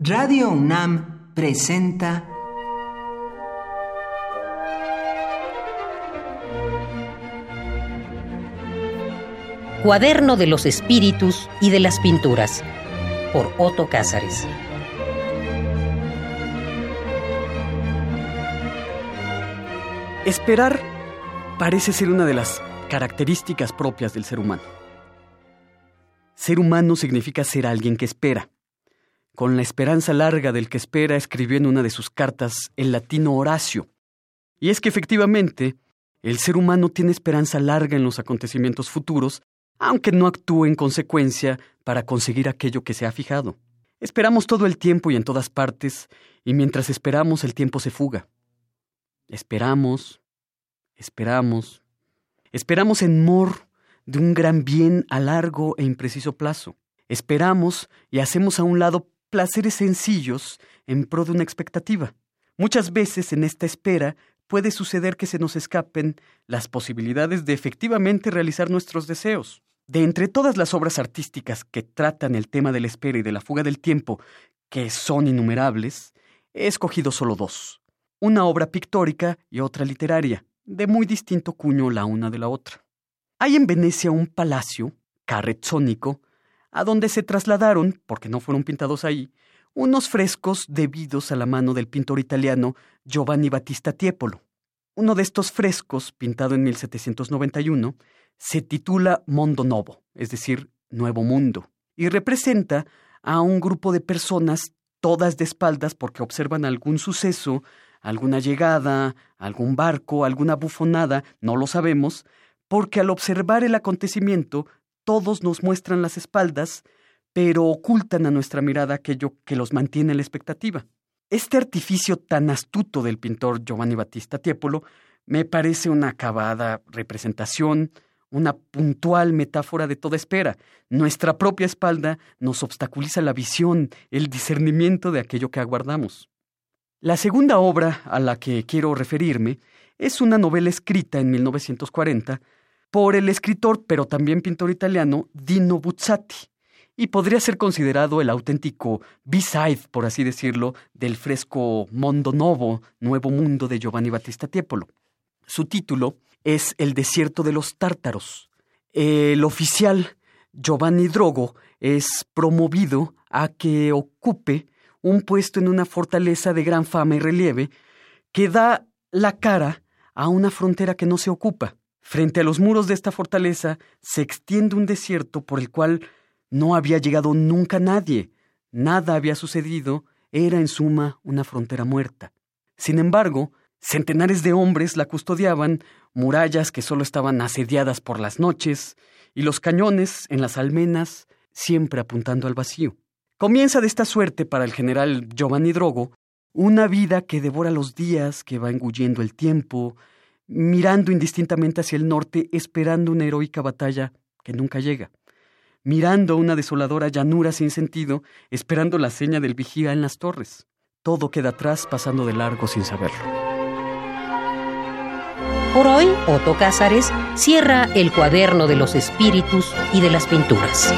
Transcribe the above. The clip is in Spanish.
Radio UNAM presenta Cuaderno de los Espíritus y de las Pinturas por Otto Cázares. Esperar parece ser una de las características propias del ser humano. Ser humano significa ser alguien que espera. Con la esperanza larga del que espera escribió en una de sus cartas el latino Horacio. Y es que efectivamente, el ser humano tiene esperanza larga en los acontecimientos futuros, aunque no actúe en consecuencia para conseguir aquello que se ha fijado. Esperamos todo el tiempo y en todas partes, y mientras esperamos el tiempo se fuga. Esperamos, esperamos, esperamos en mor de un gran bien a largo e impreciso plazo. Esperamos y hacemos a un lado placeres sencillos en pro de una expectativa. Muchas veces en esta espera puede suceder que se nos escapen las posibilidades de efectivamente realizar nuestros deseos. De entre todas las obras artísticas que tratan el tema de la espera y de la fuga del tiempo, que son innumerables, he escogido solo dos una obra pictórica y otra literaria, de muy distinto cuño la una de la otra. Hay en Venecia un palacio, carrezzónico, a donde se trasladaron, porque no fueron pintados ahí, unos frescos debidos a la mano del pintor italiano Giovanni Battista Tiepolo. Uno de estos frescos, pintado en 1791, se titula Mondo Novo, es decir, Nuevo Mundo, y representa a un grupo de personas todas de espaldas porque observan algún suceso alguna llegada, algún barco, alguna bufonada, no lo sabemos, porque al observar el acontecimiento todos nos muestran las espaldas, pero ocultan a nuestra mirada aquello que los mantiene en la expectativa. Este artificio tan astuto del pintor Giovanni Battista Tiepolo me parece una acabada representación, una puntual metáfora de toda espera. Nuestra propia espalda nos obstaculiza la visión, el discernimiento de aquello que aguardamos. La segunda obra a la que quiero referirme es una novela escrita en 1940 por el escritor pero también pintor italiano Dino Buzzati y podría ser considerado el auténtico B-side, por así decirlo, del fresco Mondo Novo, Nuevo Mundo de Giovanni Battista Tiepolo. Su título es El desierto de los tártaros. El oficial Giovanni Drogo es promovido a que ocupe un puesto en una fortaleza de gran fama y relieve que da la cara a una frontera que no se ocupa. Frente a los muros de esta fortaleza se extiende un desierto por el cual no había llegado nunca nadie, nada había sucedido, era en suma una frontera muerta. Sin embargo, centenares de hombres la custodiaban, murallas que solo estaban asediadas por las noches, y los cañones en las almenas siempre apuntando al vacío. Comienza de esta suerte para el general Giovanni Drogo una vida que devora los días, que va engullendo el tiempo, mirando indistintamente hacia el norte, esperando una heroica batalla que nunca llega, mirando una desoladora llanura sin sentido, esperando la seña del vigía en las torres. Todo queda atrás pasando de largo sin saberlo. Por hoy, Otto Cázares cierra el cuaderno de los espíritus y de las pinturas.